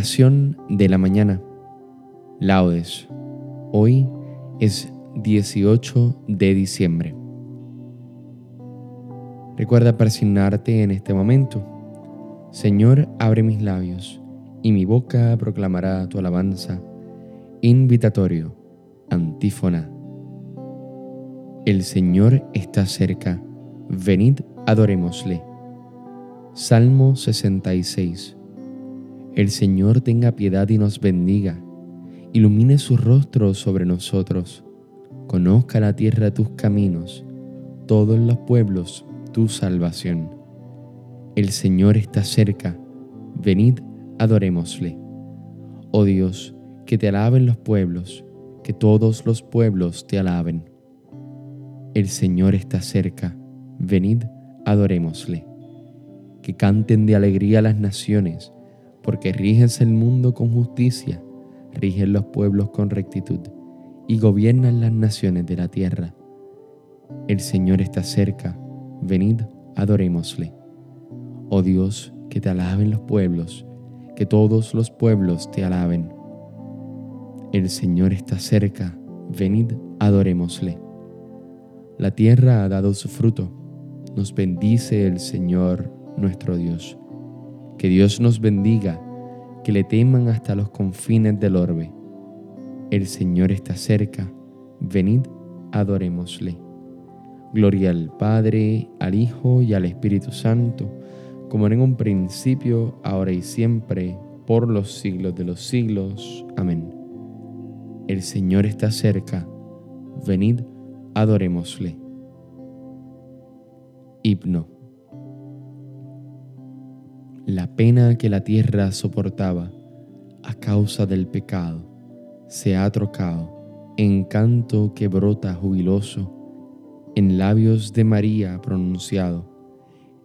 De la mañana. Laudes. Hoy es 18 de diciembre. Recuerda persignarte en este momento. Señor, abre mis labios y mi boca proclamará tu alabanza. Invitatorio. Antífona. El Señor está cerca. Venid, adorémosle. Salmo 66. El Señor tenga piedad y nos bendiga. Ilumine su rostro sobre nosotros. Conozca la tierra tus caminos, todos los pueblos tu salvación. El Señor está cerca. Venid, adorémosle. Oh Dios, que te alaben los pueblos, que todos los pueblos te alaben. El Señor está cerca. Venid, adorémosle. Que canten de alegría las naciones porque riges el mundo con justicia, rigen los pueblos con rectitud y gobiernan las naciones de la tierra. El Señor está cerca, venid, adorémosle. Oh Dios, que te alaben los pueblos, que todos los pueblos te alaben. El Señor está cerca, venid, adorémosle. La tierra ha dado su fruto, nos bendice el Señor nuestro Dios. Que Dios nos bendiga, que le teman hasta los confines del orbe. El Señor está cerca, venid, adorémosle. Gloria al Padre, al Hijo y al Espíritu Santo, como en un principio, ahora y siempre, por los siglos de los siglos. Amén. El Señor está cerca, venid, adorémosle. Himno la pena que la tierra soportaba a causa del pecado se ha trocado en canto que brota jubiloso en labios de María pronunciado.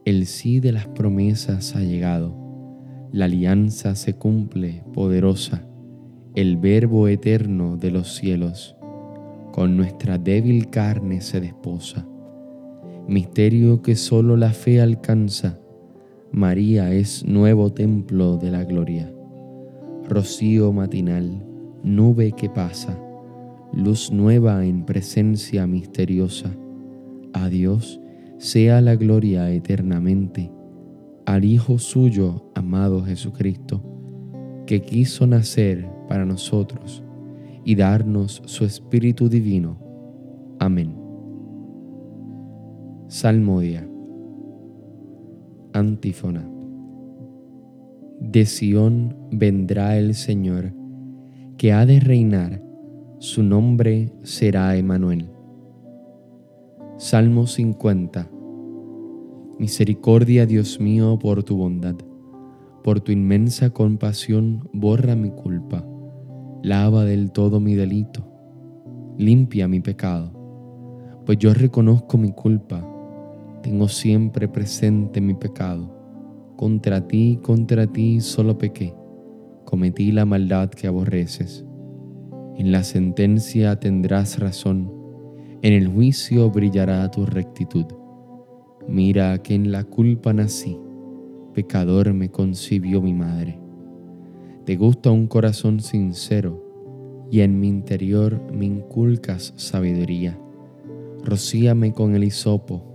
El sí de las promesas ha llegado, la alianza se cumple poderosa, el verbo eterno de los cielos, con nuestra débil carne se desposa. Misterio que solo la fe alcanza, María es nuevo templo de la gloria, rocío matinal, nube que pasa, luz nueva en presencia misteriosa. A Dios sea la gloria eternamente, al Hijo suyo, amado Jesucristo, que quiso nacer para nosotros y darnos su Espíritu Divino. Amén. Salmodia Antífona. De Sión vendrá el Señor, que ha de reinar, su nombre será Emanuel. Salmo 50. Misericordia, Dios mío, por tu bondad, por tu inmensa compasión, borra mi culpa, lava del todo mi delito, limpia mi pecado, pues yo reconozco mi culpa tengo siempre presente mi pecado. Contra ti, contra ti solo pequé, cometí la maldad que aborreces. En la sentencia tendrás razón, en el juicio brillará tu rectitud. Mira que en la culpa nací, pecador me concibió mi madre. Te gusta un corazón sincero, y en mi interior me inculcas sabiduría. Rocíame con el hisopo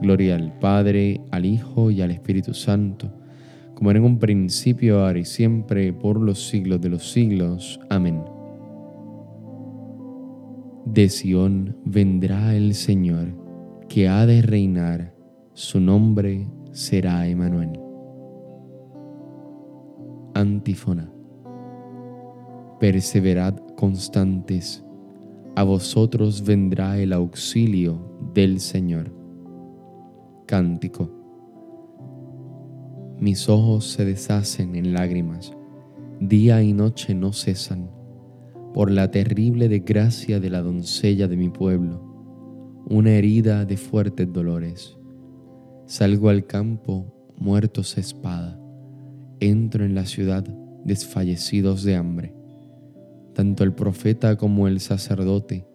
Gloria al Padre, al Hijo y al Espíritu Santo, como era en un principio, ahora y siempre, por los siglos de los siglos. Amén. De Sión vendrá el Señor, que ha de reinar, su nombre será Emanuel. Antífona. Perseverad constantes, a vosotros vendrá el auxilio del Señor. Cántico. Mis ojos se deshacen en lágrimas, día y noche no cesan, por la terrible desgracia de la doncella de mi pueblo, una herida de fuertes dolores. Salgo al campo, muertos a espada, entro en la ciudad, desfallecidos de hambre. Tanto el profeta como el sacerdote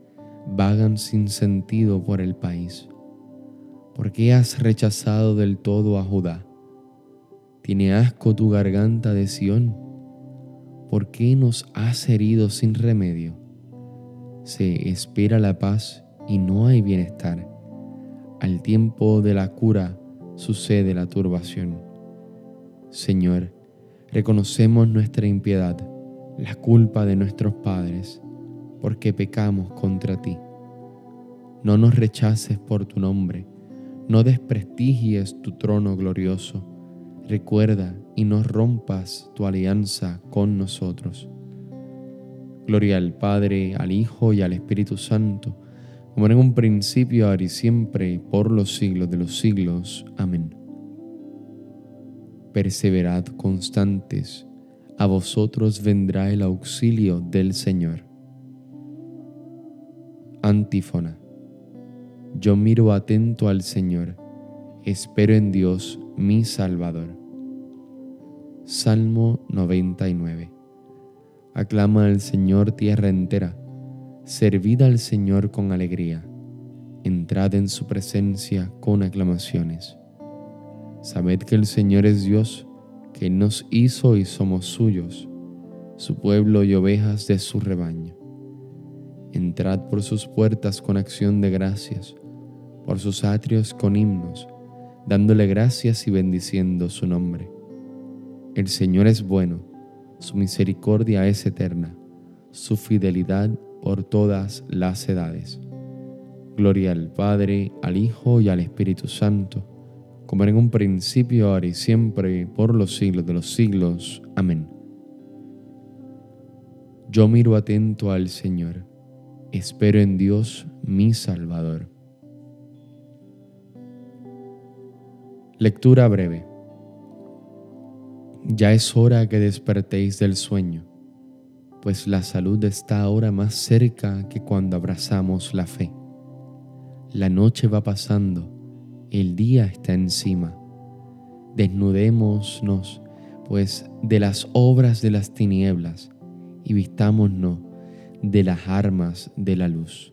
vagan sin sentido por el país. ¿Por qué has rechazado del todo a Judá? ¿Tiene asco tu garganta de Sión? ¿Por qué nos has herido sin remedio? Se espera la paz y no hay bienestar. Al tiempo de la cura sucede la turbación. Señor, reconocemos nuestra impiedad, la culpa de nuestros padres, porque pecamos contra ti. No nos rechaces por tu nombre, no desprestigies tu trono glorioso recuerda y no rompas tu alianza con nosotros. Gloria al Padre, al Hijo y al Espíritu Santo, como en un principio, ahora y siempre, por los siglos de los siglos. Amén. Perseverad constantes, a vosotros vendrá el auxilio del Señor. Antífona. Yo miro atento al Señor, espero en Dios mi Salvador. Salmo 99. Aclama al Señor tierra entera, servid al Señor con alegría, entrad en su presencia con aclamaciones. Sabed que el Señor es Dios, que nos hizo y somos suyos, su pueblo y ovejas de su rebaño. Entrad por sus puertas con acción de gracias, por sus atrios con himnos, dándole gracias y bendiciendo su nombre. El Señor es bueno, su misericordia es eterna, su fidelidad por todas las edades. Gloria al Padre, al Hijo y al Espíritu Santo, como en un principio, ahora y siempre, por los siglos de los siglos. Amén. Yo miro atento al Señor, espero en Dios mi Salvador. Lectura breve. Ya es hora que despertéis del sueño, pues la salud está ahora más cerca que cuando abrazamos la fe. La noche va pasando, el día está encima. Desnudémonos, pues, de las obras de las tinieblas y vistámonos de las armas de la luz.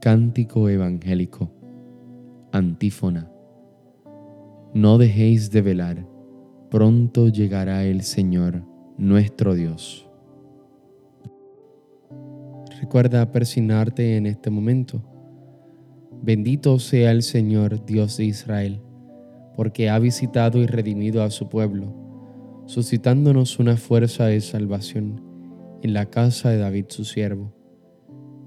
Cántico Evangélico. Antífona. No dejéis de velar, pronto llegará el Señor, nuestro Dios. Recuerda persignarte en este momento. Bendito sea el Señor, Dios de Israel, porque ha visitado y redimido a su pueblo, suscitándonos una fuerza de salvación en la casa de David su siervo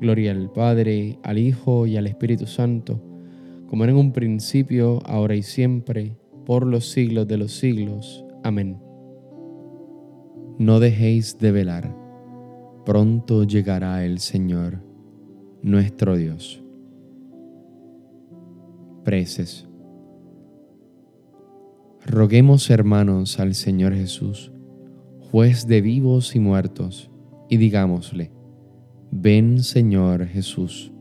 Gloria al Padre, al Hijo y al Espíritu Santo, como era en un principio, ahora y siempre, por los siglos de los siglos. Amén. No dejéis de velar, pronto llegará el Señor, nuestro Dios. Preces. Roguemos hermanos al Señor Jesús, juez de vivos y muertos, y digámosle, ven Señor Jesús.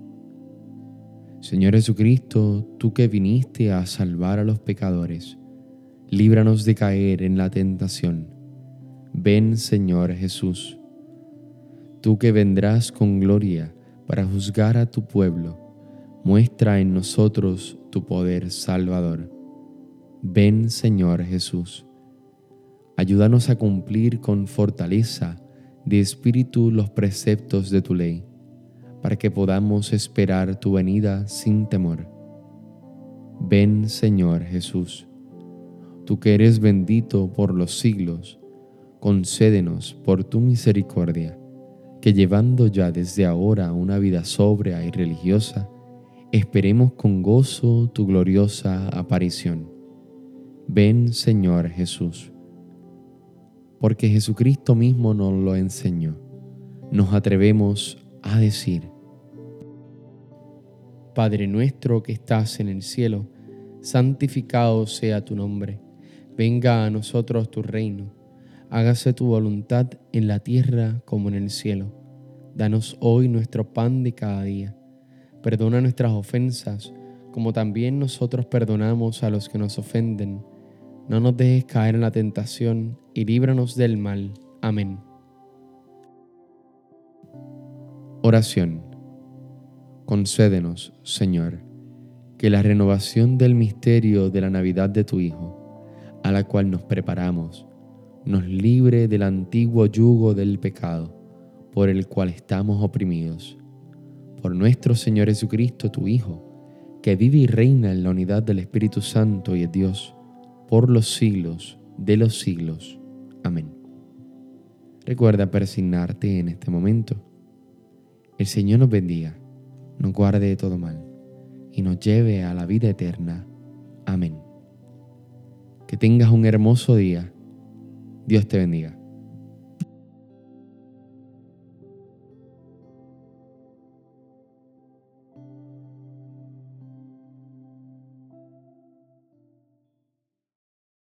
Señor Jesucristo, tú que viniste a salvar a los pecadores, líbranos de caer en la tentación. Ven Señor Jesús. Tú que vendrás con gloria para juzgar a tu pueblo, muestra en nosotros tu poder salvador. Ven Señor Jesús. Ayúdanos a cumplir con fortaleza de espíritu los preceptos de tu ley para que podamos esperar tu venida sin temor. Ven Señor Jesús, tú que eres bendito por los siglos, concédenos por tu misericordia, que llevando ya desde ahora una vida sobria y religiosa, esperemos con gozo tu gloriosa aparición. Ven Señor Jesús. Porque Jesucristo mismo nos lo enseñó, nos atrevemos a decir, Padre nuestro que estás en el cielo, santificado sea tu nombre, venga a nosotros tu reino, hágase tu voluntad en la tierra como en el cielo. Danos hoy nuestro pan de cada día. Perdona nuestras ofensas, como también nosotros perdonamos a los que nos ofenden. No nos dejes caer en la tentación y líbranos del mal. Amén. Oración concédenos, Señor, que la renovación del misterio de la Navidad de tu Hijo, a la cual nos preparamos, nos libre del antiguo yugo del pecado por el cual estamos oprimidos. Por nuestro Señor Jesucristo, tu Hijo, que vive y reina en la unidad del Espíritu Santo y es Dios, por los siglos de los siglos. Amén. Recuerda persignarte en este momento. El Señor nos bendiga nos guarde de todo mal y nos lleve a la vida eterna. Amén. Que tengas un hermoso día. Dios te bendiga.